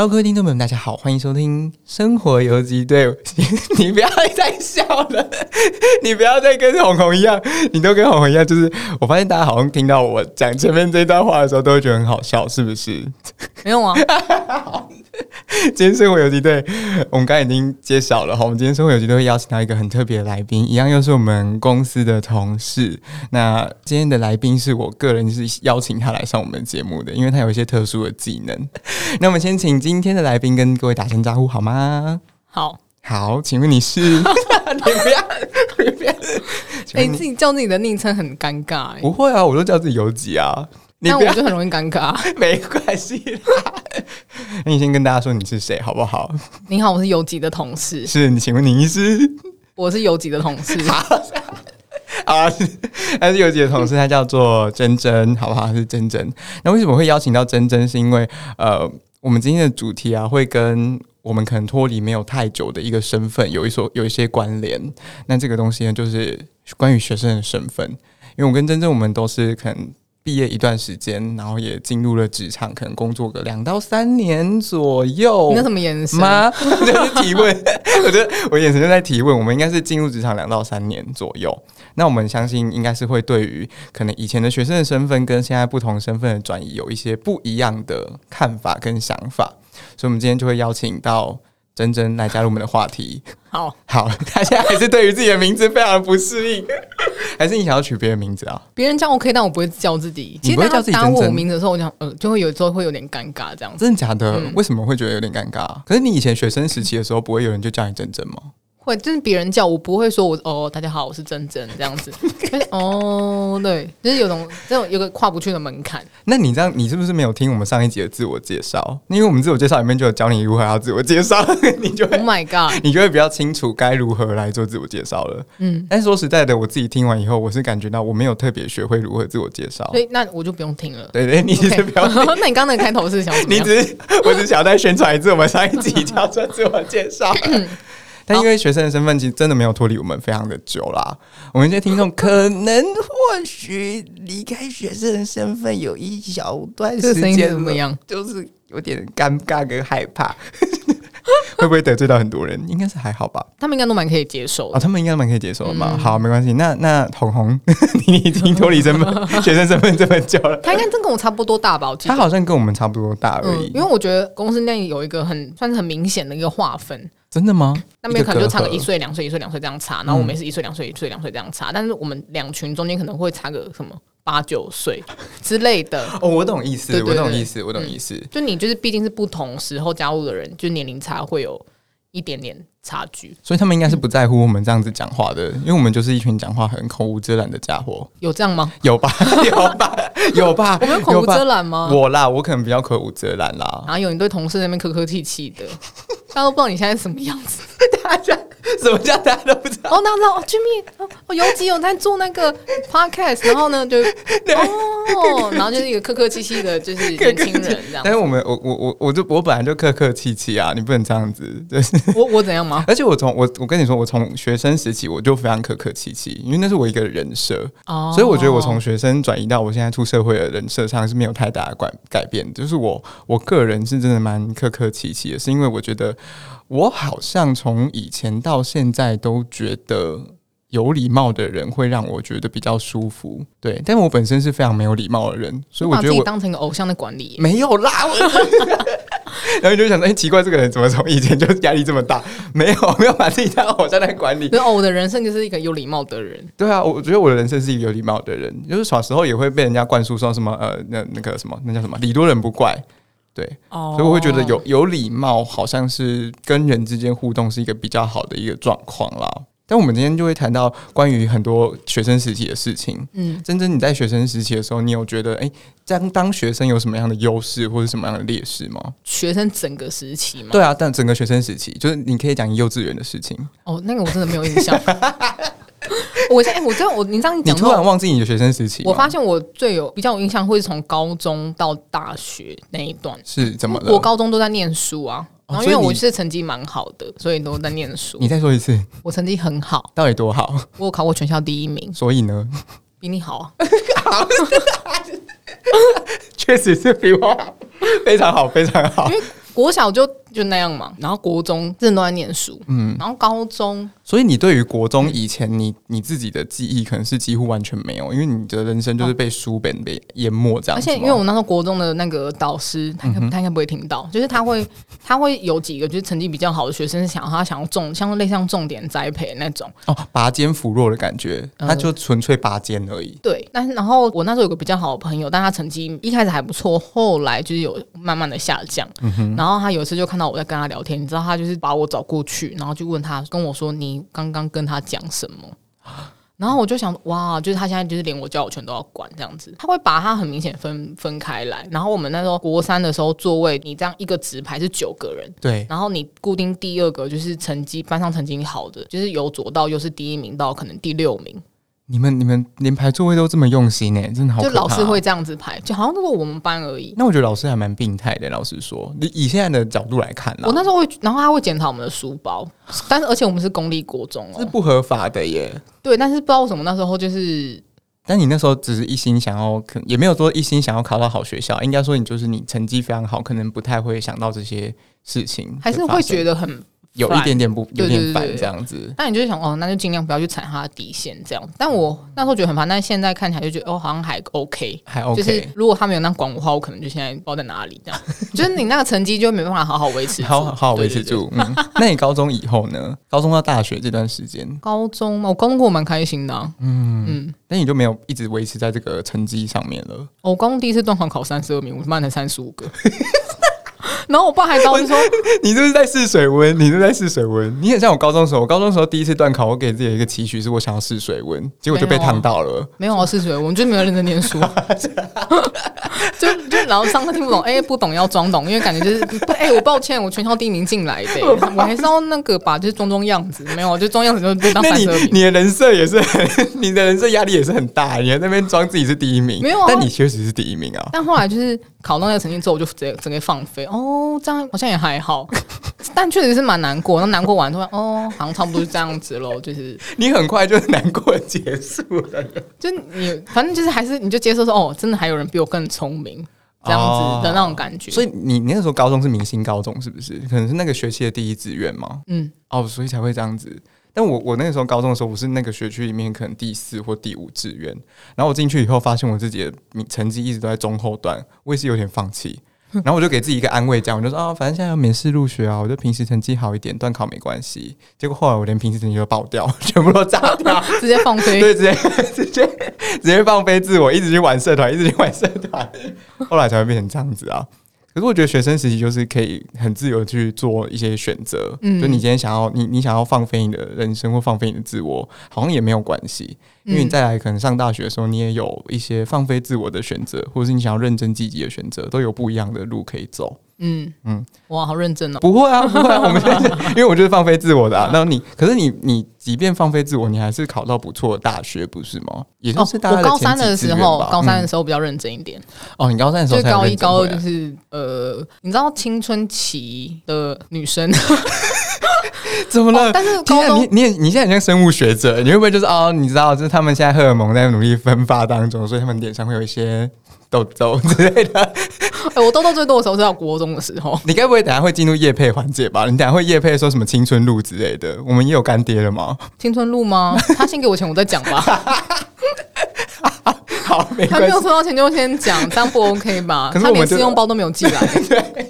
Hello，各位听众朋友们，大家好，欢迎收听《生活游击队》。你不要再笑了，你不要再跟红红一样，你都跟红红一样。就是我发现大家好像听到我讲前面这段话的时候，都会觉得很好笑，是不是？没有啊。今天生活游击队，我们刚才已经揭晓了哈。我们今天生活游击队会邀请到一个很特别的来宾，一样又是我们公司的同事。那今天的来宾是我个人是邀请他来上我们节目的，因为他有一些特殊的技能。那我们先请今天的来宾跟各位打声招呼好吗？好，好，请问你是？你不要，你不要。哎、自己叫自己的昵称很尴尬、欸。不会啊，我都叫自己游击啊。那我就很容易尴尬。没关系啦。那你先跟大家说你是谁好不好？你好，我是游击的同事。是你，请问你是？我是游击的同事。好啊，他是游击的同事，他叫做珍珍，好不好？是珍珍。那为什么会邀请到珍珍？是因为呃，我们今天的主题啊，会跟我们可能脱离没有太久的一个身份有一所有一些关联。那这个东西呢，就是关于学生的身份。因为我跟珍珍，我们都是可能。毕业一段时间，然后也进入了职场，可能工作个两到三年左右。你那什么眼神吗？这是提问。我觉得我眼神就在提问。我们应该是进入职场两到三年左右。那我们相信应该是会对于可能以前的学生的身份跟现在不同身份的转移有一些不一样的看法跟想法。所以，我们今天就会邀请到。珍珍来加入我们的话题。好 好，他现在还是对于自己的名字非常的不适应，还是你想要取别的名字啊？别人叫我可以，但我不会叫自己。你不会叫自己打我名字的时候，我想呃，就会有时候会有点尴尬，这样子。真的假的？嗯、为什么会觉得有点尴尬？可是你以前学生时期的时候，不会有人就叫你珍珍吗？会，就是别人叫我不会说我哦，大家好，我是珍珍这样子。哦，对，就是有种这种有个跨不去的门槛。那你这样，你是不是没有听我们上一集的自我介绍？因为我们自我介绍里面就有教你如何要自我介绍，你就会 Oh my God，你就会比较清楚该如何来做自我介绍了。嗯，但是说实在的，我自己听完以后，我是感觉到我没有特别学会如何自我介绍，所以那我就不用听了。对对，你是不要 听。Okay. 那你刚刚的开头是想怎么样？你只是，我只想要再宣传一次我们上一集叫做自我介绍。但因为学生的身份其实真的没有脱离我们非常的久啦，我们这些听众可能或许离开学生的身份有一小段时间，怎么样？就是有点尴尬跟害怕，会不会得罪到很多人？应该是还好吧，他们应该都蛮可以接受啊、哦，他们应该蛮可以接受的嘛。嗯、好，没关系。那那红红，你已经脱离身份学生身份这么久了，他应该真跟我差不多大吧？我记得他好像跟我们差不多大而已。嗯、因为我觉得公司内有一个很算是很明显的一个划分。真的吗？那边可能就差个一岁、两岁、一岁、两岁这样差，然后我们也是一岁、两岁、一岁、两岁这样差，但是我们两群中间可能会差个什么八九岁之类的。哦，我懂意思，我懂意思，我懂意思。就你就是毕竟是不同时候加入的人，就年龄差会有一点点差距，所以他们应该是不在乎我们这样子讲话的，因为我们就是一群讲话很口无遮拦的家伙。有这样吗？有吧，有吧，有吧。我们口无遮拦吗？我啦，我可能比较口无遮拦啦。然后有你对同事那边客客气气的，大家都不知道你现在是什么样子。大家 什么叫大家都不知道？哦，那知道哦，Jimmy，哦，游击有在做那个 podcast，然后呢，就 哦，然后就是一个客客气气的，就是 年轻人这样。但是我们，我我我我就我本来就客客气气啊，你不能这样子，就是我我怎样吗？而且我从我我跟你说，我从学生时期我就非常客客气气，因为那是我一个人设，哦，所以我觉得我从学生转移到我现在出社会的人设上是没有太大的改改变，就是我我个人是真的蛮客客气气的，是因为我觉得。我好像从以前到现在都觉得有礼貌的人会让我觉得比较舒服，对。但我本身是非常没有礼貌的人，所以我觉得我把自己当成一个偶像的管理没有啦。然后你就想说，哎，奇怪，这个人怎么从以前就压力这么大？没有，没有把自己当偶像来管理。对哦，我的人生就是一个有礼貌的人。对啊，我觉得我的人生是一个有礼貌的人，就是小时候也会被人家灌输说什么呃，那那个什么，那叫什么，礼多人不怪。对，oh. 所以我会觉得有有礼貌，好像是跟人之间互动是一个比较好的一个状况啦。但我们今天就会谈到关于很多学生时期的事情。嗯，珍珍你在学生时期的时候，你有觉得哎，当、欸、当学生有什么样的优势或者什么样的劣势吗？学生整个时期吗？对啊，但整个学生时期，就是你可以讲幼稚园的事情。哦，oh, 那个我真的没有印象。我现在我这样我你这样讲，你突然忘记你的学生时期？我发现我最有比较有印象，会是从高中到大学那一段是怎么的？我高中都在念书啊，然后因为我是成绩蛮好的，所以都在念书。你再说一次，我成绩很好，到底多好？我有考过全校第一名，所以呢，比你好啊，确实是比我好，非常好，非常好。因为国小就就那样嘛，然后国中真的都在念书，嗯，然后高中，所以你对于国中以前你你自己的记忆可能是几乎完全没有，因为你的人生就是被书本被淹没这样。而且因为我那时候国中的那个导师，他应该他应该不会听到，就是他会他会有几个就是成绩比较好的学生，想他想要重像类似像重点栽培那种。哦，拔尖扶弱的感觉，他就纯粹拔尖而已。对，但是然后我那时候有个比较好的朋友，但他成绩一开始还不错，后来就是有慢慢的下降，然后他有一次就看到我在跟他聊天，你知道他就是把我找过去，然后就问他跟我说：“你刚刚跟他讲什么？”然后我就想，哇，就是他现在就是连我交友圈都要管这样子，他会把他很明显分分开来。然后我们那时候国三的时候，座位你这样一个直排是九个人，对。然后你固定第二个就是成绩班上成绩好的，就是由左到右是第一名到可能第六名。你们你们连排座位都这么用心呢？真的好。就老师会这样子排，就好像都是我们班而已。那我觉得老师还蛮病态的。老师说，你以现在的角度来看呢，我那时候会，然后他会检查我们的书包，但是而且我们是公立国中哦，是不合法的耶。对，但是不知道为什么那时候就是，但你那时候只是一心想要，可也没有说一心想要考到好学校，应该说你就是你成绩非常好，可能不太会想到这些事情，还是会觉得很。有一点点不有点烦这样子，那你就想哦，那就尽量不要去踩他的底线这样。但我那时候觉得很烦，但是现在看起来就觉得哦，好像还 OK，还 OK。就是如果他没有那管我的话，我可能就现在不知道在哪里这样。就是你那个成绩就没办法好好维持，好好好维持住。嗯，那你高中以后呢？高中到大学这段时间，高中我高中过蛮开心的，啊，嗯嗯。但你就没有一直维持在这个成绩上面了？我高中第一次段考考三十二名，我慢了三十五个。然后我爸还高兴说：“ 你这是在试水温，你这是在试水温。你很像我高中的时候，我高中的时候第一次段考，我给自己一个期许是我想要试水温，结果就被烫到了。没有啊，试水温，就是没有认真念书，就 就然后上课听不懂，哎、欸，不懂要装懂，因为感觉就是，哎、欸，我抱歉，我全校第一名进来的，我还是要那个吧就是装装样子，没有，就装样子就被当三十名。你的人设也是很，你的人设压力也是很大，你在那边装自己是第一名，没有，但你确实是第一名啊。但后来就是考到那个成绩之后，我就直接整个放飞哦。哦，这样好像也还好，但确实是蛮难过。那难过完突然，哦，好像差不多是这样子喽。就是你很快就难过结束了，就你反正就是还是你就接受说，哦，真的还有人比我更聪明，这样子的那种感觉。哦，所以你你那时候高中是明星高中是不是？可能是那个学期的第一志愿吗？嗯，哦，所以才会这样子。但我我那个时候高中的时候，我是那个学区里面可能第四或第五志愿。然后我进去以后，发现我自己的成绩一直都在中后段，我也是有点放弃。然后我就给自己一个安慰，这样我就说啊，反正现在要免试入学啊，我就平时成绩好一点，段考没关系。结果后来我连平时成绩都爆掉，全部都炸掉，直接放飞，对，直接直接直接放飞自我，一直去玩社团，一直去玩社团，后来才会变成这样子啊。可是我觉得学生时期就是可以很自由去做一些选择，嗯，就你今天想要你你想要放飞你的人生或放飞你的自我，好像也没有关系，因为你再来可能上大学的时候，你也有一些放飞自我的选择，或者是你想要认真积极的选择，都有不一样的路可以走。嗯嗯，哇，好认真哦！不会啊，不会啊，我们现 在因为我就是放飞自我的啊。那你，可是你，你即便放飞自我，你还是考到不错的大学，不是吗？也就是大概、哦、我高三的时候，高三的时候比较认真一点。哦，你高三的时候，就高一高二就是呃，你知道青春期的女生 怎么了？哦、但是高中，你你你现在很像生物学者，你会不会就是哦，你知道，就是他们现在荷尔蒙在努力分发当中，所以他们脸上会有一些。痘痘之类的，哎、欸，我痘痘最多的时候是到国中的时候。你该不会等下会进入夜配环节吧？你等下会夜配说什么青春露之类的？我们也有干爹了吗？青春露吗？他先给我钱，我再讲吧。好，没他没有收到钱就先讲，这样不 OK 吧？可是他连试用包都没有寄来。对，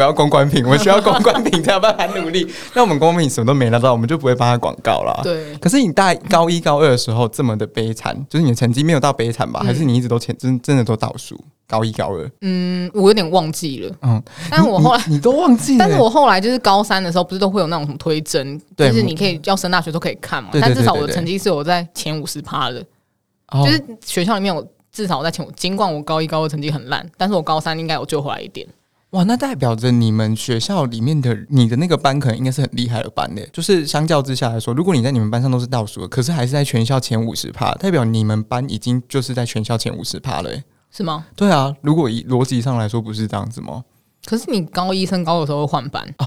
我要公关品，我需要公关品才有办法努力。那我们公关品什么都没拿到，我们就不会帮他广告了。对。可是你大高一高二的时候这么的悲惨，就是你的成绩没有到悲惨吧？嗯、还是你一直都前真真的都倒数？高一高二？嗯，我有点忘记了。嗯，但是我后来你，你都忘记了。但是我后来就是高三的时候，不是都会有那种什么推甄，就是你可以要升大学都可以看嘛。但至少我的成绩是有在前五十趴的。就是学校里面，我至少我在前，尽管我高一高二成绩很烂，但是我高三应该有救回来一点。哇，那代表着你们学校里面的你的那个班，可能应该是很厉害的班的。就是相较之下来说，如果你在你们班上都是倒数的，可是还是在全校前五十趴，代表你们班已经就是在全校前五十趴了，是吗？对啊，如果以逻辑上来说，不是这样子吗？可是你高一升高的时候会换班啊。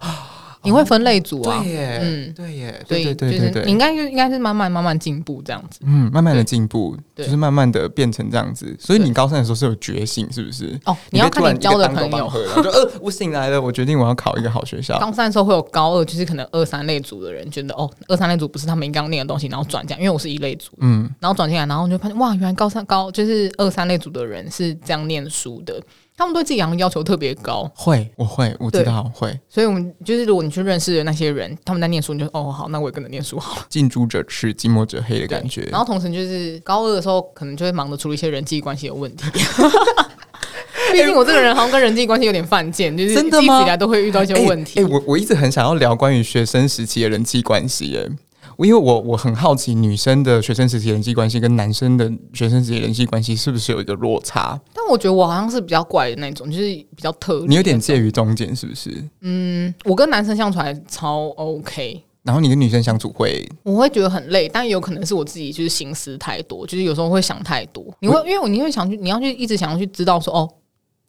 你会分类组啊？对耶，嗯，对耶，对对对对，你应该就应该是慢慢慢慢进步这样子。嗯，慢慢的进步，就是慢慢的变成这样子。所以你高三的时候是有觉醒，是不是？哦，你要看你交的朋友。呃，我醒来了，我决定我要考一个好学校。高三的时候会有高二，就是可能二三类组的人觉得，哦，二三类组不是他们应该要念的东西，然后转这样。因为我是一类组，嗯，然后转进来，然后就发现，哇，原来高三高就是二三类组的人是这样念书的。他们对自己要求特别高，会，我会，我知道会，所以，我们就是如果你去认识的那些人，他们在念书，你就哦，好，那我也跟着念书好了。近朱者赤，近墨者黑的感觉。然后同时就是高二的时候，可能就会忙着处理一些人际关系有问题。毕竟我这个人好像跟人际关系有点犯贱，就是一直以来都会遇到一些问题。哎、欸欸，我我一直很想要聊关于学生时期的人际关系，哎。因为我我很好奇，女生的学生时期人际关系跟男生的学生时期人际关系是不是有一个落差？但我觉得我好像是比较怪的那种，就是比较特。你有点介于中间，是不是？嗯，我跟男生相处还超 OK，然后你跟女生相处会，我会觉得很累，但有可能是我自己就是心思太多，就是有时候会想太多。你会因为你会想去，你要去一直想要去知道说哦。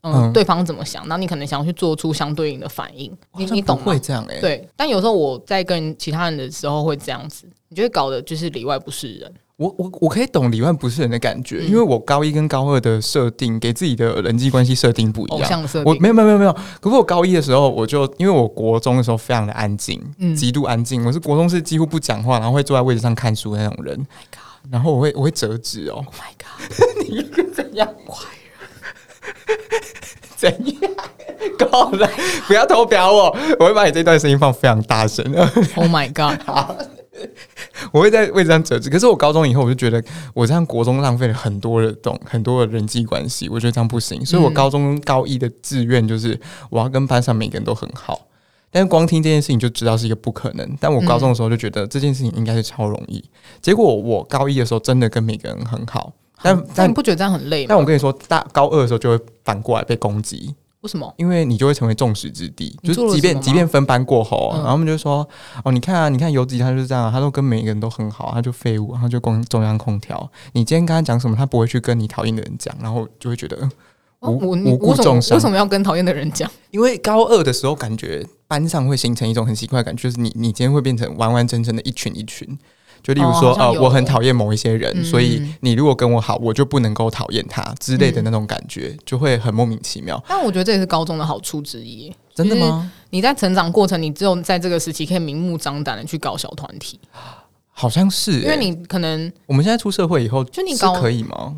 嗯，对方怎么想？然后你可能想要去做出相对应的反应。你你懂吗？会这样哎。对，但有时候我在跟其他人的时候会这样子，你就会搞得就是里外不是人。我我我可以懂里外不是人的感觉，因为我高一跟高二的设定给自己的人际关系设定不一样。偶像设定。我没有没有没有没有。可是我高一的时候，我就因为我国中的时候非常的安静，嗯极度安静。我是国中是几乎不讲话，然后会坐在位置上看书的那种人。然后我会我会折纸哦。Oh my god！你怎样？怎样？够了！不要偷表我，我会把你这段声音放非常大声。Oh my god！好，我会在位置上折纸。可是我高中以后，我就觉得我这样国中浪费了很多的东很多的人际关系，我觉得这样不行。所以我高中高一的志愿就是我要跟班上每个人都很好。但是光听这件事情就知道是一个不可能。但我高中的时候就觉得这件事情应该是超容易。结果我高一的时候真的跟每个人很好。但但你不觉得这样很累吗？但我跟你说，大高二的时候就会反过来被攻击。为什么？因为你就会成为众矢之的。就是即便即便分班过后，然后我们就说：“哦，你看啊，你看游子他就是这样，他都跟每一个人都很好，他就废物，他就光中央空调。你今天跟他讲什么，他不会去跟你讨厌的人讲，然后就会觉得无无辜重伤。为什么要跟讨厌的人讲？因为高二的时候，感觉班上会形成一种很奇怪的感觉，就是你你今天会变成完完整整的一群一群。”就例如说，呃，我很讨厌某一些人，嗯、所以你如果跟我好，我就不能够讨厌他之类的那种感觉，嗯、就会很莫名其妙。但我觉得这也是高中的好处之一。真的吗？你在成长过程，你只有在这个时期可以明目张胆的去搞小团体。好像是、欸，因为你可能我们现在出社会以后，就你搞可以吗？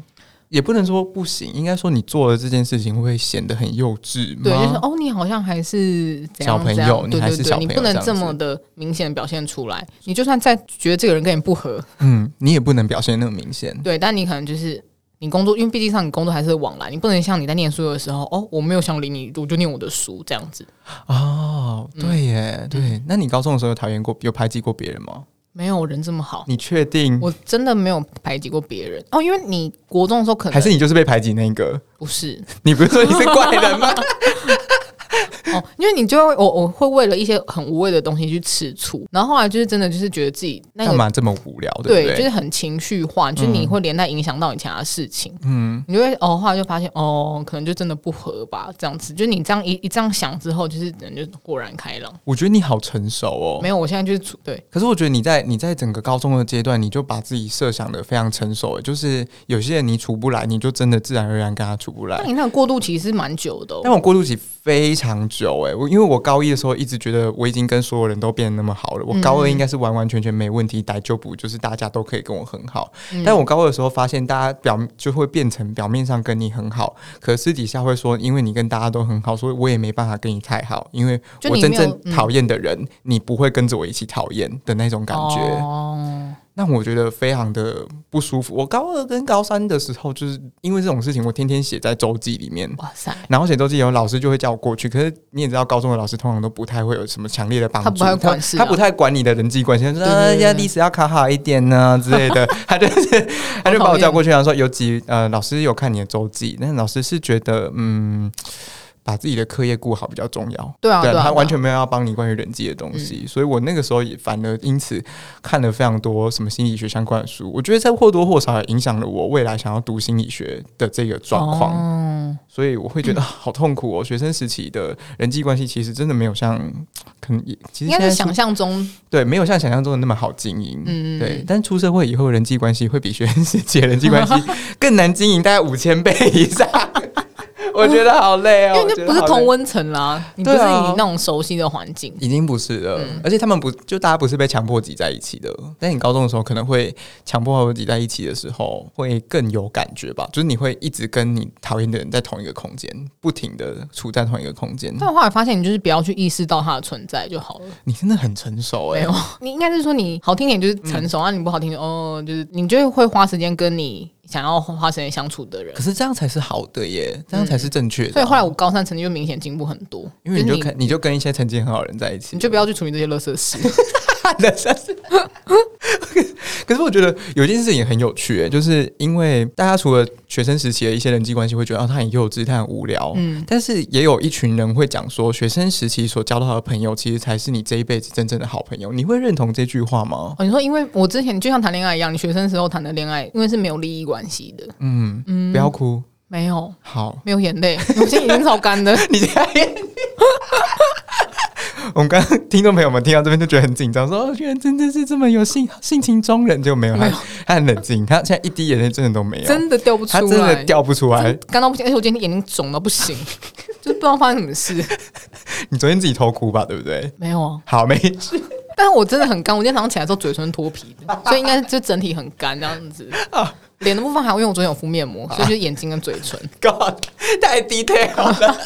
也不能说不行，应该说你做了这件事情会显得很幼稚。对，就是哦，你好像还是小朋友，你还是小朋友，你不能这么的明显表现出来。你就算再觉得这个人跟你不合，嗯，你也不能表现那么明显。对，但你可能就是你工作，因为毕竟上你工作还是往来，你不能像你在念书的时候，哦，我没有想理你，我就念我的书这样子。哦，对耶，嗯、对。那你高中的时候有讨厌过、有排挤过别人吗？没有人这么好，你确定？我真的没有排挤过别人哦，因为你国中的时候可能还是你就是被排挤那个，不是？你不是说你是怪人吗？哦，因为你就会我我会为了一些很无谓的东西去吃醋，然后后来就是真的就是觉得自己那嘛这么无聊，对不对？对，就是很情绪化，就是你会连带影响到你其他事情，嗯，你就会哦，后来就发现哦，可能就真的不合吧，这样子，就你这样一一这样想之后，就是人就豁然开朗。我觉得你好成熟哦，没有，我现在就是处对，可是我觉得你在你在整个高中的阶段，你就把自己设想的非常成熟，就是有些人你处不来，你就真的自然而然跟他处不来。那你那个过渡期是蛮久的，但我过渡期非常久哎，我因为我。高一的时候一直觉得我已经跟所有人都变得那么好了，我高二应该是完完全全没问题，逮就补，就是大家都可以跟我很好。但我高二的时候发现，大家表就会变成表面上跟你很好，可私底下会说，因为你跟大家都很好，所以我也没办法跟你太好，因为我真正讨厌的人，你不会跟着我一起讨厌的那种感觉。那我觉得非常的不舒服。我高二跟高三的时候，就是因为这种事情，我天天写在周记里面。哇塞！然后写周记以后，老师就会叫我过去。可是你也知道，高中的老师通常都不太会有什么强烈的帮助。他不太管事，他不太管你的人际关系。他说：“啊，要历史要考好一点呢之类的。”他就是，他就把我叫过去，然后说：“有几呃，老师有看你的周记，那老师是觉得，嗯。”把自己的课业顾好比较重要。对啊，对啊，他完全没有要帮你关于人际的东西，嗯、所以我那个时候也反而因此看了非常多什么心理学相关的书。我觉得在或多或少也影响了我未来想要读心理学的这个状况。哦、所以我会觉得好痛苦哦。学生时期的人际关系其实真的没有像可能也其实应该是想象中对，没有像想象中的那么好经营。嗯，对。但出社会以后，人际关系会比学生时期的人际关系 更难经营，大概五千倍以上。我觉得好累哦，因为那不是同温层啦，你不是你那种熟悉的环境，已经不是了。而且他们不就大家不是被强迫挤在一起的。但你高中的时候可能会强迫挤在一起的时候，会更有感觉吧？就是你会一直跟你讨厌的人在同一个空间，不停的处在同一个空间。但后来发现，你就是不要去意识到它的存在就好了。你真的很成熟哎，没有，你应该是说你好听点就是成熟，啊你不好听点哦，就是你就会花时间跟你。想要花时间相处的人，可是这样才是好的耶，这样才是正确的、啊嗯。所以后来我高三成绩就明显进步很多，因为你就跟你，你就跟一些成绩很好的人在一起，你就不要去处理这些垃圾事。可是我觉得有一件事情很有趣，欸，就是因为大家除了学生时期的一些人际关系会觉得啊，他很幼稚，他很无聊，嗯，但是也有一群人会讲说，学生时期所交到的朋友，其实才是你这一辈子真正的好朋友。你会认同这句话吗？哦，你说，因为我之前就像谈恋爱一样，你学生时候谈的恋爱，因为是没有利益关系的，嗯嗯，不要哭，没有，好，没有眼泪，我现在眼睛超干的，你在。我们刚刚听众朋友们听到这边就觉得很紧张，说：“哦，原来真的是这么有性性情中人，就没有他，他很冷静，他现在一滴眼泪真的都没有，真的掉不出来，他真的掉不出来，干到不行，而且我今天眼睛肿到不行，就是不知道发生什么事。你昨天自己偷哭吧，对不对？没有啊，好，没事。但是我真的很干，我今天早上起来之后嘴唇脱皮的，所以应该就整体很干这样子。脸的部分还有，因为我昨天有敷面膜，所以就是眼睛跟嘴唇。God，太 detail 了。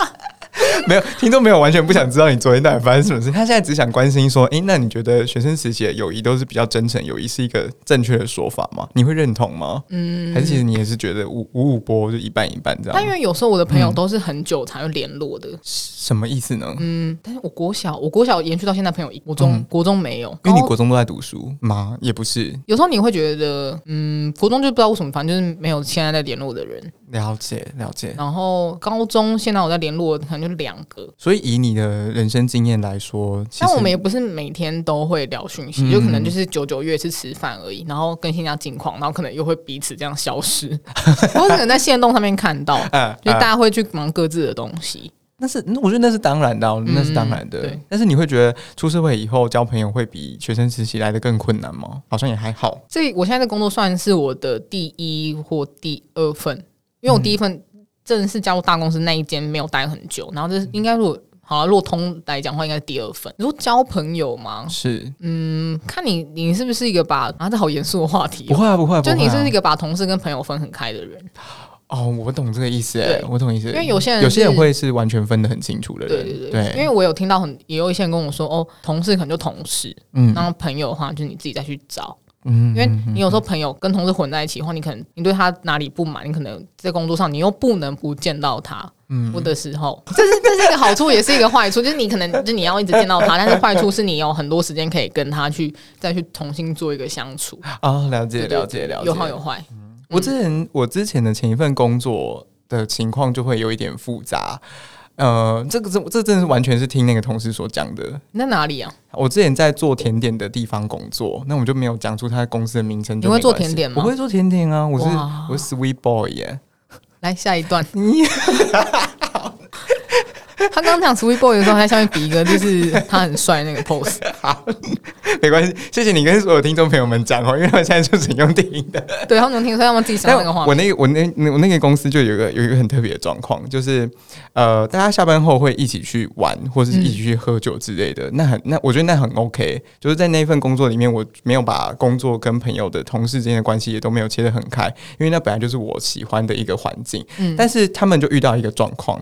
没有听众没有完全不想知道你昨天到底发生什么事，他现在只想关心说：“诶，那你觉得学生时期的友谊都是比较真诚，友谊是一个正确的说法吗？你会认同吗？嗯，还是其实你也是觉得五五五波就一半一半这样？但因为有时候我的朋友都是很久才会联络的，什么意思呢？嗯，但是我国小我国小延续到现在，朋友国中国中没有，因为你国中都在读书吗？也不是，有时候你会觉得，嗯，国中就不知道为什么，反正就是没有现在在联络的人。了解了解。然后高中现在我在联络的可能就两个。所以以你的人生经验来说，但我们也不是每天都会聊讯息，嗯、就可能就是九九月是吃饭而已，然后更新一下近况，然后可能又会彼此这样消失，我可能在线动上面看到，啊、就大家会去忙各自的东西。那是我觉得那是当然的，那是当然的。但是你会觉得出社会以后交朋友会比学生时期来的更困难吗？好像也还好。这我现在的工作算是我的第一或第二份，因为我第一份。正式加入大公司那一间没有待很久，然后这是应该如果好了，若通来讲的话，应该是第二份。你说交朋友吗？是，嗯，看你你是不是一个把啊，这好严肃的话题、喔。不会啊，不会、啊，就你是不是一个把同事跟朋友分很开的人。哦，我懂这个意思，哎，我懂意思。因为有些人有些人会是完全分得很清楚的人，对对对。对因为我有听到很也有一些人跟我说，哦，同事可能就同事，嗯，然后朋友的话就你自己再去找。嗯，因为你有时候朋友跟同事混在一起的话，你可能你对他哪里不满，你可能在工作上你又不能不见到他，嗯，的时候，这是这是一个好处，也是一个坏处，就是你可能就你要一直见到他，但是坏处是你有很多时间可以跟他去再去重新做一个相处。啊，了解了解了解，有好有坏。嗯我之前我之前的前一份工作的情况就会有一点复杂。呃，这个这这真的是完全是听那个同事所讲的。那哪里啊？我之前在做甜点的地方工作，那我就没有讲出他公司的名称。你会做甜点吗？我会做甜点啊，我是我是 sweet boy 耶。来下一段。他刚刚讲 sweet boy 的时候，他在下面比一个，就是他很帅那个 pose。好，没关系，谢谢你跟所有听众朋友们讲哦，因为他们现在就是用听的。对，他们能听，所以他们自己想那个话。我那个我那我那个公司就有一个有一个很特别的状况，就是呃，大家下班后会一起去玩，或者是一起去喝酒之类的。嗯、那很那我觉得那很 OK，就是在那份工作里面，我没有把工作跟朋友的同事之间的关系也都没有切得很开，因为那本来就是我喜欢的一个环境。嗯，但是他们就遇到一个状况。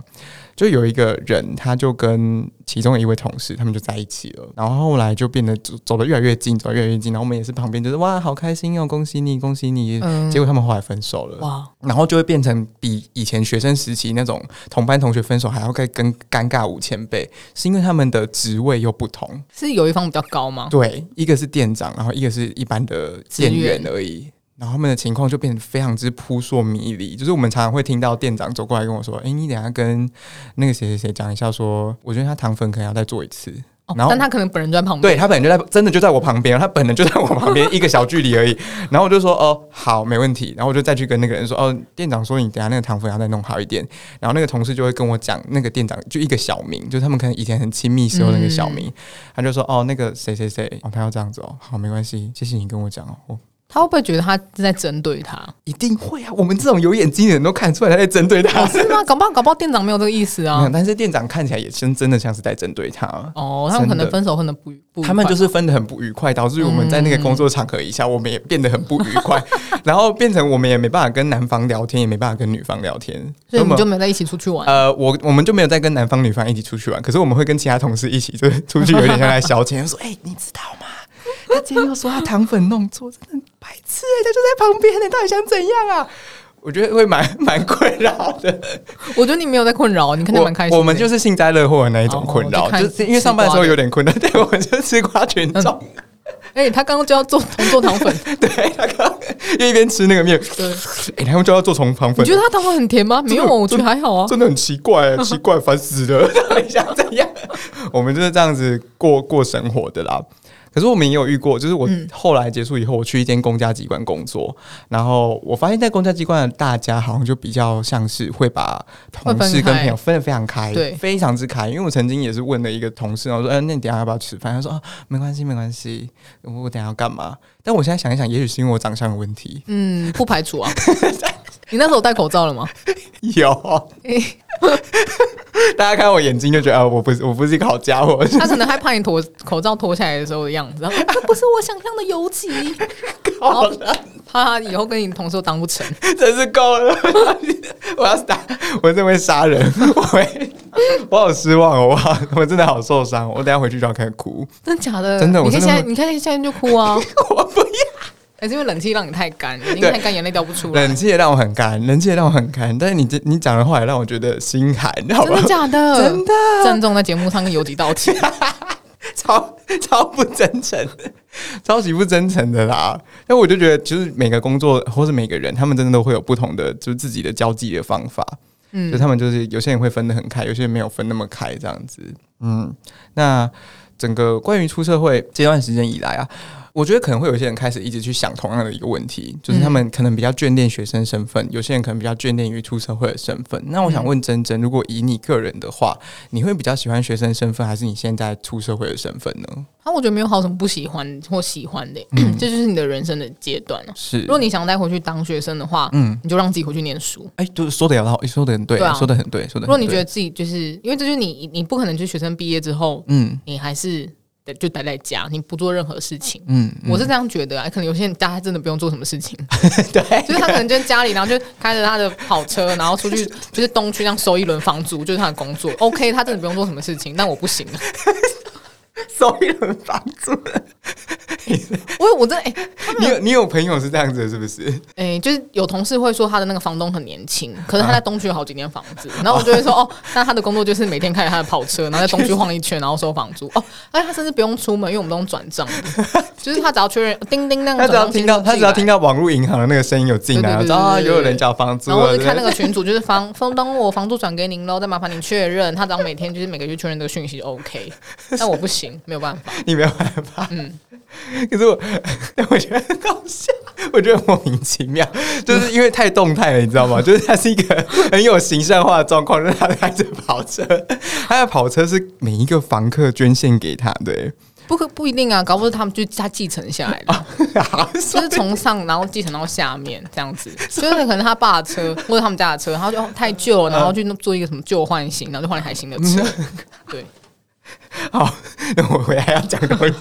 就有一个人，他就跟其中一位同事，他们就在一起了。然后后来就变得走走得越来越近，走得越来越近。然后我们也是旁边，就是哇，好开心哦，恭喜你，恭喜你。嗯、结果他们后来分手了。哇！然后就会变成比以前学生时期那种同班同学分手还要更更尴尬五千倍，是因为他们的职位又不同。是有一方比较高吗？对，一个是店长，然后一个是一般的店员而已。然后他们的情况就变得非常之扑朔迷离。就是我们常常会听到店长走过来跟我说：“哎，你等下跟那个谁谁谁讲一下说，说我觉得他糖粉可能要再做一次。”然后，但他可能本人就在旁边，对他本人就在，真的就在我旁边，他本人就在我旁边一个小距离而已。然后我就说：“哦，好，没问题。”然后我就再去跟那个人说：“哦，店长说你等下那个糖粉要再弄好一点。”然后那个同事就会跟我讲，那个店长就一个小名，就是他们可能以前很亲密时候那个小名，嗯、他就说：“哦，那个谁谁谁，哦，他要这样子哦，好，没关系，谢谢你跟我讲哦。”他会不会觉得他是在针对他？一定会啊！我们这种有眼睛的人都看出来他在针对他，是吗？搞不好搞不好店长没有这个意思啊。但是店长看起来也真真的像是在针对他。哦，他们可能分手分的不不，他们就是分的很不愉快，导致我们在那个工作场合一下，我们也变得很不愉快，然后变成我们也没办法跟男方聊天，也没办法跟女方聊天，所以我们就没有在一起出去玩。呃，我我们就没有再跟男方女方一起出去玩，可是我们会跟其他同事一起，就是出去有点像在消遣，说：“哎，你知道吗？” 他今天又说他糖粉弄错，真的白痴哎、欸！他就在旁边，你到底想怎样啊？我觉得会蛮蛮困扰的。我觉得你没有在困扰，你肯定蛮开心。我们就是幸灾乐祸的那一种困扰，哦、就，就是因为上班的时候有点困难。对，我们就是吃瓜群众。哎、他刚刚就要做重做糖粉，对他刚因为一边吃那个面，对，哎、欸，他们就要做重糖粉。你觉得他糖粉很甜吗？没有，我觉得还好啊。真的很奇怪，奇怪，烦死了！到底想怎样？我们就是这样子过过生活的啦。可是我们也有遇过，就是我后来结束以后，我去一间公家机关工作，嗯、然后我发现，在公家机关的大家好像就比较像是会把同事跟朋友分得非常开，对，非常之开。因为我曾经也是问了一个同事，我说：“嗯、呃，那你等下要不要吃饭？”他说：“啊，没关系，没关系，我等下要干嘛？”但我现在想一想，也许是因为我长相的问题，嗯，不排除啊。你那时候戴口罩了吗？有。大家看我眼睛就觉得啊，我不是我不是一个好家伙。他可能害怕你脱口罩脱下来的时候的样子，然后这不是我想象的游击。够了，怕他以后跟你同事都当不成，真是够了。我要打，我真会杀人。我会，我好失望哦，我我真的好受伤。我等下回去就要开始哭。真的假的？真的，你看现在，你看现在就哭啊！我不要。还是因为冷气让你太干，眼睛太干，眼泪掉不出来。冷气也让我很干，冷气也让我很干。但是你这你讲的话也让我觉得心寒，真的假的？真的，郑重在节目上跟有几道歉，超超不真诚，超级不真诚的啦。那我就觉得，就是每个工作或是每个人，他们真的都会有不同的，就是自己的交际的方法。嗯，就他们就是有些人会分得很开，有些人没有分那么开，这样子。嗯，那整个关于出社会这段时间以来啊。我觉得可能会有一些人开始一直去想同样的一个问题，就是他们可能比较眷恋学生身份，有些人可能比较眷恋于出社会的身份。那我想问珍珍，如果以你个人的话，你会比较喜欢学生身份，还是你现在出社会的身份呢？啊，我觉得没有好什么不喜欢或喜欢的，嗯，这就是你的人生的阶段了。是，如果你想再回去当学生的话，嗯，你就让自己回去念书。哎，就是说的有道理，说的很对，说的很对，说的。如果你觉得自己就是因为这就是你，你不可能就是学生毕业之后，嗯，你还是。就待在家，你不做任何事情。嗯，嗯，我是这样觉得啊。可能有些人家真的不用做什么事情，对，就是他可能就在家里，然后就开着他的跑车，然后出去就是东区这样收一轮房租，就是他的工作。OK，他真的不用做什么事情，但我不行啊。收一轮房租，我我这哎，你有你有朋友是这样子的，是不是？哎、欸，就是有同事会说他的那个房东很年轻，可是他在东区有好几间房子，然后我就会说 哦，那他的工作就是每天开着他的跑车，然后在东区晃一圈，然后收房租。哦，哎，他甚至不用出门，因为我们都用转账，就是他只要确认叮叮那个，他只要听到他只要听到网络银行的那个声音有进来，然后又有人交房租，然后我就看那个群主，就是房房东我房租转给您喽，再麻烦您确认。他只要每天就是每个月确认这个讯息就 OK，但我不行。没有办法，你没有办法。嗯，可是我，但我觉得很搞笑，我觉得莫名其妙，就是因为太动态了，你知道吗？就是他是一个很有形象化的状况，就是他开着跑车，他的跑车是每一个房客捐献给他的，不可不一定啊，搞不好他们就他继承下来的，哦、就是从上然后继承到下面这样子，就是可能他爸的车或者他们家的车，然后就太旧了，然后去做一个什么旧换新，然后就换了台新的车，对。好，那我回来要讲东西。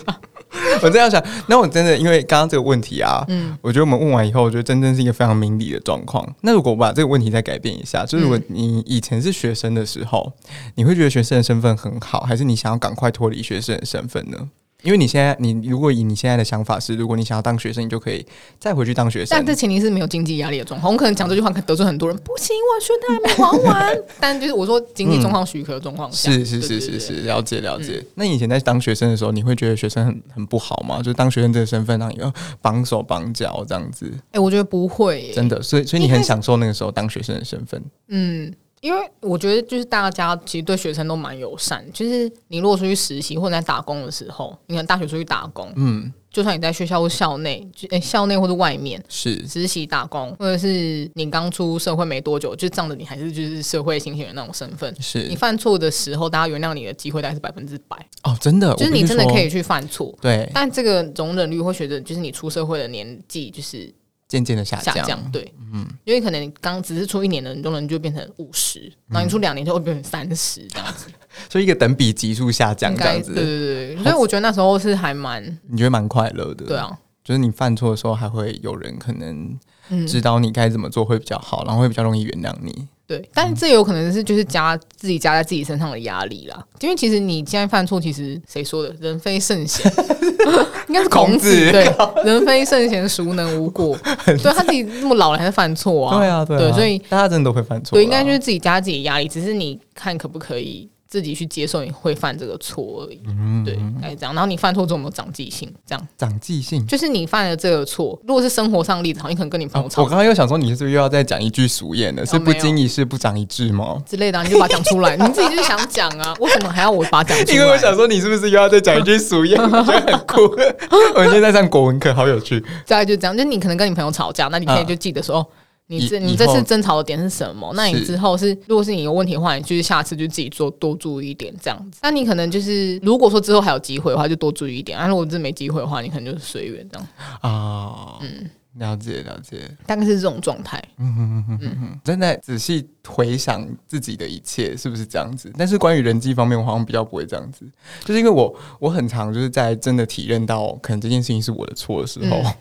我这样想，那我真的因为刚刚这个问题啊，嗯，我觉得我们问完以后，我觉得真正是一个非常明理的状况。那如果我把这个问题再改变一下，就是如果你以前是学生的时候，你会觉得学生的身份很好，还是你想要赶快脱离学生的身份呢？因为你现在，你如果以你现在的想法是，如果你想要当学生，你就可以再回去当学生。但这前提是没有经济压力的状况。我可能讲这句话可得罪很多人，不行，我学贷还没还完。但就是我说经济状况许可的状况下，是是是是是，了解了解。那你以前在当学生的时候，你会觉得学生很很不好吗？就是当学生这个身份让你要绑手绑脚这样子？哎，我觉得不会，真的。所以所以你很享受那个时候当学生的身份？嗯。因为我觉得，就是大家其实对学生都蛮友善。就是你如果出去实习或者在打工的时候，你看大学出去打工，嗯，就算你在学校或校内，诶，校内或者外面是。实习打工，或者是你刚出社会没多久，就仗着你还是就是社会新鲜人那种身份，是。你犯错的时候，大家原谅你的机会大概是百分之百。哦，真的，就是你真的可以去犯错，对，但这个容忍率会随着就是你出社会的年纪就是。渐渐的下降，下降，对，嗯，因为可能你刚只是出一年的，你都能就变成五十，然后你出两年就会变成三十这样子，所以一个等比级数下降这样子，对对对，所以我觉得那时候是还蛮，你觉得蛮快乐的，对啊，就是你犯错的时候还会有人可能指导你该怎么做会比较好，然后会比较容易原谅你。对，但是这有可能是就是加自己加在自己身上的压力啦。因为其实你现在犯错，其实谁说的？人非圣贤，应该是孔子。对，人非圣贤，孰能无过？对，他自己那么老了还是犯错啊？对啊，对啊。对，所以大家真的都会犯错。对，应该就是自己加自己压力，只是你看可不可以。自己去接受你会犯这个错而已，嗯、对，哎，这样。然后你犯错之后有没有长记性？这样长记性就是你犯了这个错。如果是生活上例子，好，你可能跟你朋友吵。我刚刚又想说，你是不是又要再讲一句俗谚呢？是不经一事不长一智吗？之类的，你就把它讲出来。你自己就是想讲啊，为什么还要我把它讲出来？因为我想说，你是不是又要再讲一句俗谚？我觉得很酷。我现在在上国文课，好有趣。再来就这样，就你可能跟你朋友吵架，那你可以就记得说。啊你这你这次争吵的点是什么？那你之后是，如果是你有问题的话，你就是下次就自己做多注意一点这样子。那你可能就是，如果说之后还有机会的话，就多注意一点。啊，如果真没机会的话，你可能就是随缘这样。啊，嗯，了解了解，大概是这种状态。嗯嗯嗯嗯嗯，真的仔细回想自己的一切，是不是这样子？但是关于人际方面，我好像比较不会这样子，就是因为我我很常就是在真的体认到可能这件事情是我的错的时候。嗯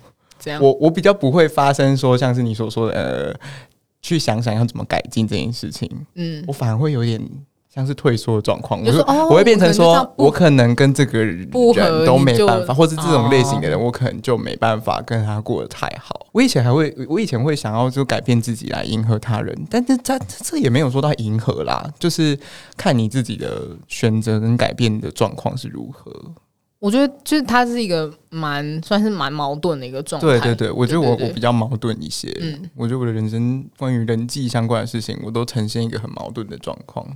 我我比较不会发生说像是你所说的呃，去想想要怎么改进这件事情，嗯，我反而会有点像是退缩的状况，我说我会变成说我可能跟这个人都没办法，或是这种类型的人，我可能就没办法跟他过得太好。我以前还会，我以前会想要就改变自己来迎合他人，但是他这也没有说到迎合啦，就是看你自己的选择跟改变的状况是如何。我觉得就是他是一个蛮算是蛮矛盾的一个状态。对对对，我觉得我我比较矛盾一些。嗯，我觉得我的人生关于人际相关的事情，我都呈现一个很矛盾的状况。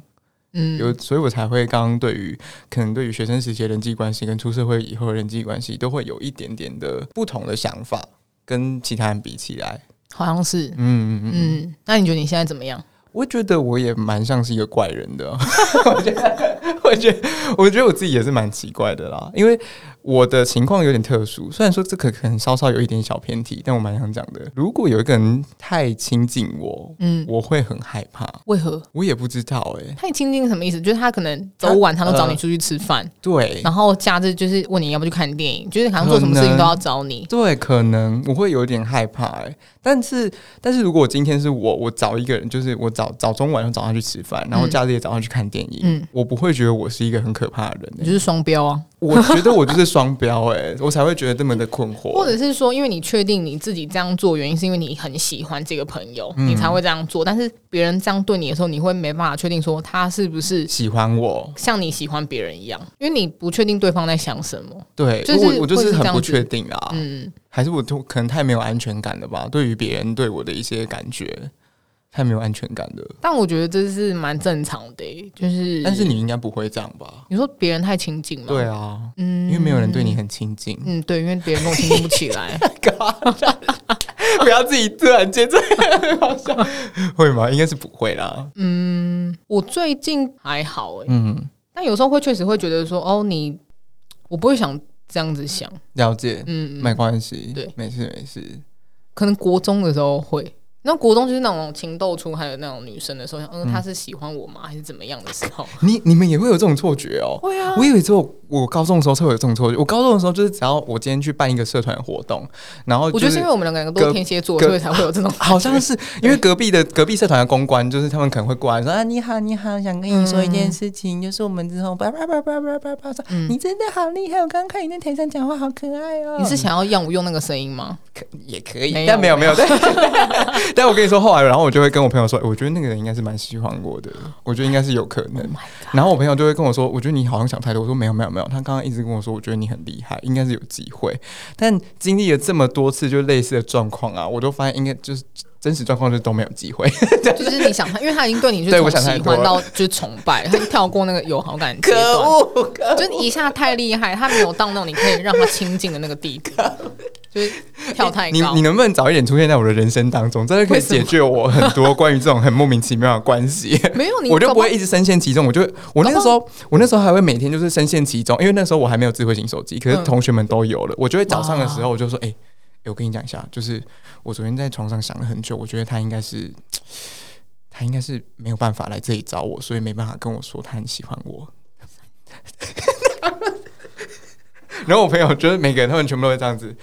嗯，有，所以我才会刚刚对于可能对于学生时期的人际关系跟出社会以后的人际关系，都会有一点点的不同的想法，跟其他人比起来，好像是。嗯嗯嗯嗯。那你觉得你现在怎么样？我觉得我也蛮像是一个怪人的。我觉得，我觉得，我觉得我自己也是蛮奇怪的啦，因为。我的情况有点特殊，虽然说这个可能稍稍有一点小偏题，但我蛮想讲的。如果有一个人太亲近我，嗯，我会很害怕。为何？我也不知道哎、欸。太亲近什么意思？就是他可能早晚他都找你出去吃饭，呃，对。然后假日就是问你要不要去看电影，就是好像做什么事情都要找你。对，可能我会有点害怕哎、欸。但是，但是如果今天是我，我找一个人，就是我早早中晚上找他去吃饭，然后假日也找他去看电影，嗯，我不会觉得我是一个很可怕的人、欸。你就是双标啊。我觉得我就是双标哎，我才会觉得这么的困惑。或者是说，因为你确定你自己这样做原因是因为你很喜欢这个朋友，嗯、你才会这样做。但是别人这样对你的时候，你会没办法确定说他是不是喜欢我，像你喜欢别人一样，因为你不确定对方在想什么。对，就是我，我就是很不确定啊。嗯，还是我就可能太没有安全感了吧？对于别人对我的一些感觉。太没有安全感了，但我觉得这是蛮正常的、欸，就是。但是你应该不会这样吧？你说别人太亲近吗？对啊，嗯，因为没有人对你很亲近。嗯，对，因为别人跟我亲近不起来。不要自己突然间这样，好笑，会吗？应该是不会啦。嗯，我最近还好、欸，嗯，但有时候会确实会觉得说，哦，你，我不会想这样子想。了解，嗯，没关系，对，没事没事。可能国中的时候会。那国中就是那种情窦初开的那种女生的时候，嗯，她是喜欢我吗？还是怎么样的时候？你你们也会有这种错觉哦？会啊！我以为只有我高中的时候才会有这种错觉。我高中的时候就是只要我今天去办一个社团活动，然后我觉得是因为我们两个人都是天蝎座，所以才会有这种。好像是因为隔壁的隔壁社团的公关，就是他们可能会过来说啊，你好，你好，想跟你说一件事情，就是我们之后叭叭叭叭叭叭叭说，你真的好厉害！我刚刚看你在台上讲话，好可爱哦。你是想要让我用那个声音吗？可也可以，但没有没有。但我跟你说后来。然后我就会跟我朋友说，我觉得那个人应该是蛮喜欢我的，我觉得应该是有可能。然后我朋友就会跟我说，我觉得你好像想太多。我说没有没有没有，他刚刚一直跟我说，我觉得你很厉害，应该是有机会。但经历了这么多次就类似的状况啊，我都发现应该就是真实状况就都没有机会。就是你想他，因为他已经对你就从喜欢到就是崇拜，他跳过那个有好感阶段，就一下太厉害，他没有到那种你可以让他亲近的那个地步。就是跳太高，你你能不能早一点出现在我的人生当中？真的可以解决我很多关于这种很莫名其妙的关系。没有你，我就不会一直深陷其中。我就我那个时候，我那时候还会每天就是深陷其中，因为那时候我还没有智慧型手机，可是同学们都有了。我就会早上的时候，我就说：“哎、欸，我跟你讲一下，就是我昨天在床上想了很久，我觉得他应该是他应该是没有办法来这里找我，所以没办法跟我说他很喜欢我。”然后我朋友觉得每个人他们全部都会这样子。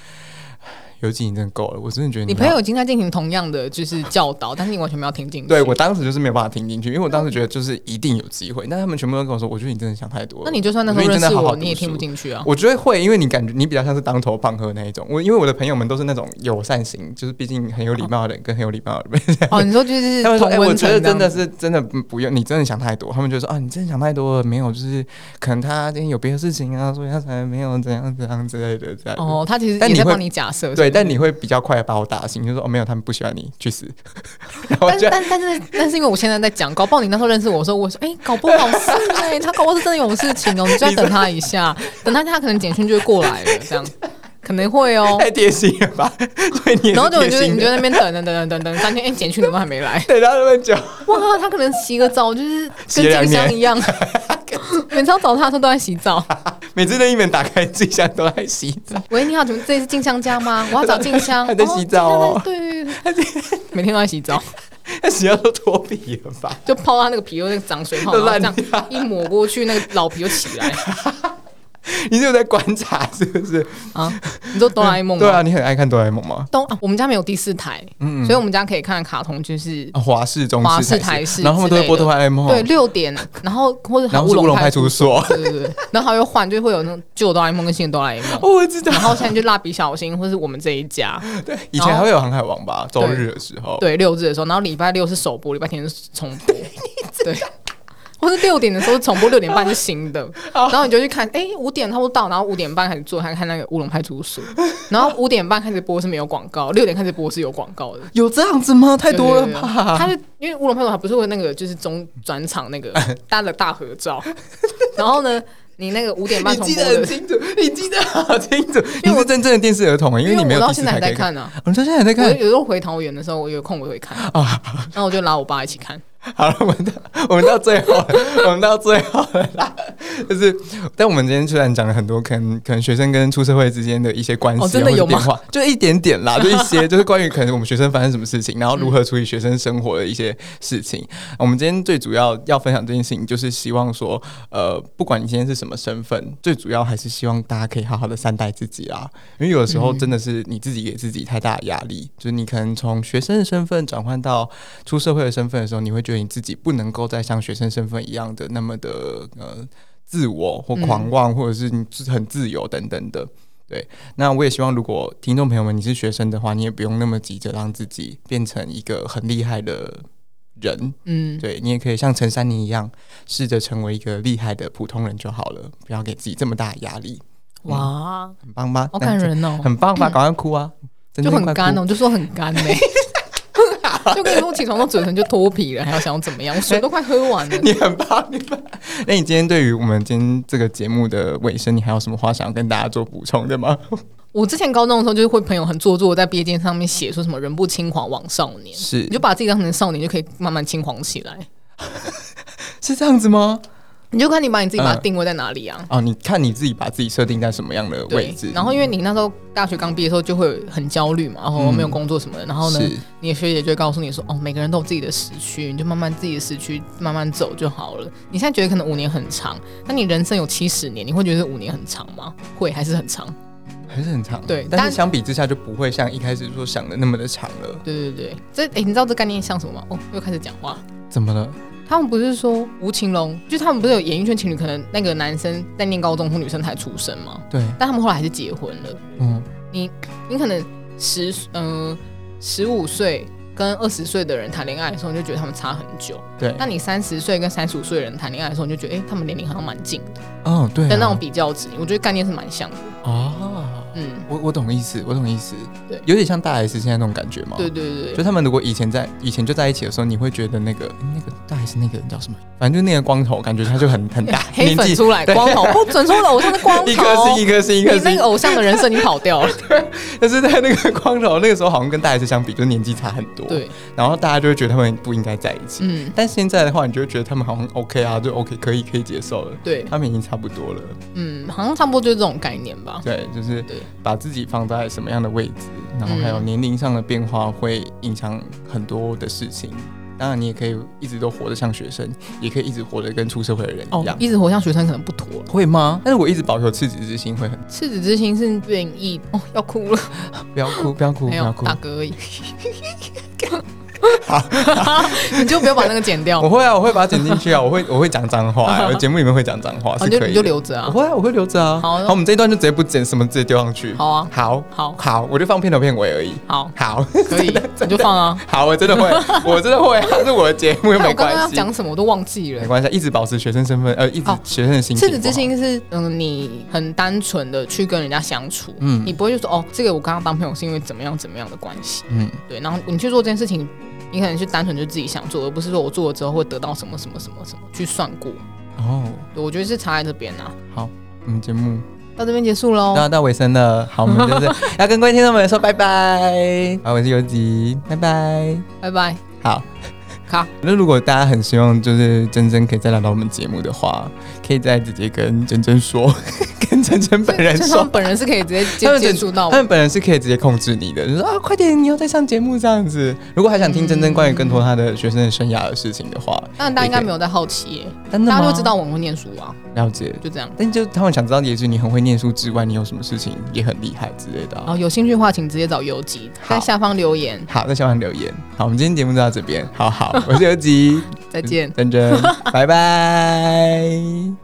有几年真的够了，我真的觉得你，你朋友已经在进行同样的就是教导，但是你完全没有听进去。对，我当时就是没有办法听进去，因为我当时觉得就是一定有机会，但他们全部都跟我说，我觉得你真的想太多了。那你就算那时候认识我，你也听不进去啊？我觉得会，因为你感觉你比较像是当头棒喝那一种。我因为我的朋友们都是那种友善型，就是毕竟很有礼貌的人跟很有礼貌的人。哦，你说就是 他们说，哎，我觉得真的是真的不用，你真的想太多。他们就说啊，你真的想太多了，没有，就是可能他今天有别的事情啊，所以他才没有怎样怎样之类的这样。哦，他其实也在帮你假设，对，但你会比较。快把我打醒，就说哦没有，他们不喜欢你，去死。然后但但但是但是因为我现在在讲，搞不好你那时候认识我的时候，我说哎、欸，搞不好是哎、欸，他搞不好是真的有事情哦，你就要等他一下，等他他可能简讯就会过来了，这样可能会哦，太贴心了吧？对，然后就你就你就在那边等等等等等等三天，哎、欸，简讯怎么还没来？等他那么久，哇，他可能洗个澡就是跟静香一样，每次要找他的时候都在洗澡。每次那一门打开，静香都在洗澡。喂，你好，这这是静香家吗？我要找静香，还在洗澡哦。对对对，每天都在洗澡，他洗到都脱皮了吧？就泡他那个皮，又那个脏水泡，然后这样一抹过去，那个老皮就起来。你是有在观察是不是啊？你说哆啦 A 梦？对啊，你很爱看哆啦 A 梦吗？都啊，我们家没有第四台，嗯，所以我们家可以看卡通就是华视、中华视、台视，然后他们都会播哆啦 A 梦，对，六点，然后或者乌龙派出所，对对对，然后还会换，就会有那种旧哆啦 A 梦跟新的哆啦 A 梦，我知道。然后现在就蜡笔小新，或是我们这一家，对，以前还会有航海王吧？周日的时候，对，六日的时候，然后礼拜六是首播，礼拜天是重播，对。或是六点的时候重播，六点半是新的，然后你就去看，哎、欸，五点差不多到，然后五点半开始做，还看那个乌龙派出所，然后五点半开始播是没有广告，六点开始播是有广告的，有这样子吗？太多了吧？他是因为乌龙派出所还不是会那个就是中转场那个 搭的大合照，然后呢，你那个五点半重播的，你记得很清楚，你记得好清楚，因为我真正的电视儿童啊，因为你没有，我到现在还在看。呢、啊，我到现在还在看，有时候回桃园的时候，我有空我会看。啊，然后我就拉我爸一起看。好了，我们到我们到最后了，我们到最后了啦。就是，但我们今天虽然讲了很多，可能可能学生跟出社会之间的一些关系、哦，真的有吗？就一点点啦，就一些，就是关于可能我们学生发生什么事情，然后如何处理学生生活的一些事情。嗯、我们今天最主要要分享这件事情，就是希望说，呃，不管你今天是什么身份，最主要还是希望大家可以好好的善待自己啊。因为有的时候真的是你自己给自己太大的压力，嗯、就是你可能从学生的身份转换到出社会的身份的时候，你会觉得。你自己不能够再像学生身份一样的那么的呃自我或狂妄，或者是你很自由等等的。对，那我也希望，如果听众朋友们你是学生的话，你也不用那么急着让自己变成一个很厉害的人。嗯，对，你也可以像陈珊妮一样，试着成为一个厉害的普通人就好了，不要给自己这么大的压力。哇，很棒吧？好感人哦，很棒吧？赶快哭啊！就很干哦，就说很干嘞。就跟你说，起床到嘴唇就脱皮了，还要想要怎么样？我 水都快喝完了。你很怕，你怕。那你今天对于我们今天这个节目的尾声，你还有什么话想要跟大家做补充的吗？我之前高中的时候，就是会朋友很做作，在毕业纪念上面写说什么“人不轻狂枉少年”，是，你就把自己当成少年，就可以慢慢轻狂起来，是这样子吗？你就看你把你自己把它定位在哪里啊？哦，你看你自己把自己设定在什么样的位置？然后因为你那时候大学刚毕业的时候就会很焦虑嘛，然后没有工作什么的，然后呢，你的学姐就会告诉你说，哦，每个人都有自己的时区，你就慢慢自己的时区慢慢走就好了。你现在觉得可能五年很长，那你人生有七十年，你会觉得五年很长吗？会还是很长？还是很长。对，但是相比之下就不会像一开始说想的那么的长了。对对对，这哎，你知道这概念像什么吗？哦，又开始讲话，怎么了？他们不是说吴奇隆，就他们不是有演艺圈情侣，可能那个男生在念高中或女生才出生吗？对，但他们后来还是结婚了。嗯，你你可能十嗯十五岁跟二十岁的人谈恋爱的时候，你就觉得他们差很久。对，那你三十岁跟三十五岁的人谈恋爱的时候，你就觉得哎、欸，他们年龄好像蛮近的。哦，对、啊，的那种比较值，我觉得概念是蛮像的。哦。嗯，我我懂意思，我懂意思，对，有点像大 S 现在那种感觉嘛。对对对，就他们如果以前在以前就在一起的时候，你会觉得那个那个大 S 那个人叫什么？反正就那个光头，感觉他就很很大，黑粉出来光头，不准说我的偶像的光头，一颗星一颗星一颗星，那个偶像的人设你跑掉了。对，但是在那个光头那个时候，好像跟大 S 相比，就年纪差很多。对，然后大家就会觉得他们不应该在一起。嗯，但现在的话，你就会觉得他们好像 OK 啊，就 OK 可以可以接受了。对，他们已经差不多了。嗯，好像差不多就是这种概念吧。对，就是把自己放在什么样的位置，然后还有年龄上的变化会影响很多的事情。当然，你也可以一直都活得像学生，也可以一直活得跟出社会的人一样。哦，一直活像学生可能不妥，会吗？但是我一直保有赤子之心，会很赤子之心是愿意哦，要哭了，不要哭，不要哭，不要哭，大哥而已。好，你就不要把那个剪掉。我会啊，我会把它剪进去啊。我会，我会讲脏话，我节目里面会讲脏话，是可以。你就留着啊。我会啊，我会留着啊。好，好，我们这一段就直接不剪，什么直接丢上去。好啊，好，好，好，我就放片头片尾而已。好，好，可以，你就放啊。好，我真的会，我真的会，这是我的节目，又没关系。刚刚讲什么我都忘记了，没关系，一直保持学生身份，呃，一直学生的心。赤子之心是，嗯，你很单纯的去跟人家相处，嗯，你不会就说，哦，这个我刚刚当朋友是因为怎么样怎么样的关系，嗯，对，然后你去做这件事情。你可能是单纯就自己想做，而不是说我做了之后会得到什么什么什么什么去算过哦。我觉得是差在这边啊。好，我们节目到这边结束喽，到到尾声了。好，我们就是 要跟各位听众们说拜拜。好，我是尤吉，拜拜，拜拜。好。好，那如果大家很希望就是真真可以再来到我们节目的话，可以再直接跟珍珍说，跟珍珍本人说，本人是可以直接接接触到，他们本人是可以直接控制你的，就说啊，快点，你要再上节目这样子。如果还想听珍珍关于更多他的学生的生涯的事情的话，那大家应该没有在好奇耶，大家都知道我们会念书啊，了解，就这样。但就他们想知道的也是你很会念书之外，你有什么事情也很厉害之类的。哦，有兴趣的话，请直接找游吉，在下方留言。好，在下方留言。好，我们今天节目就到这边。好好，我是游吉。再见，珍珍，拜拜。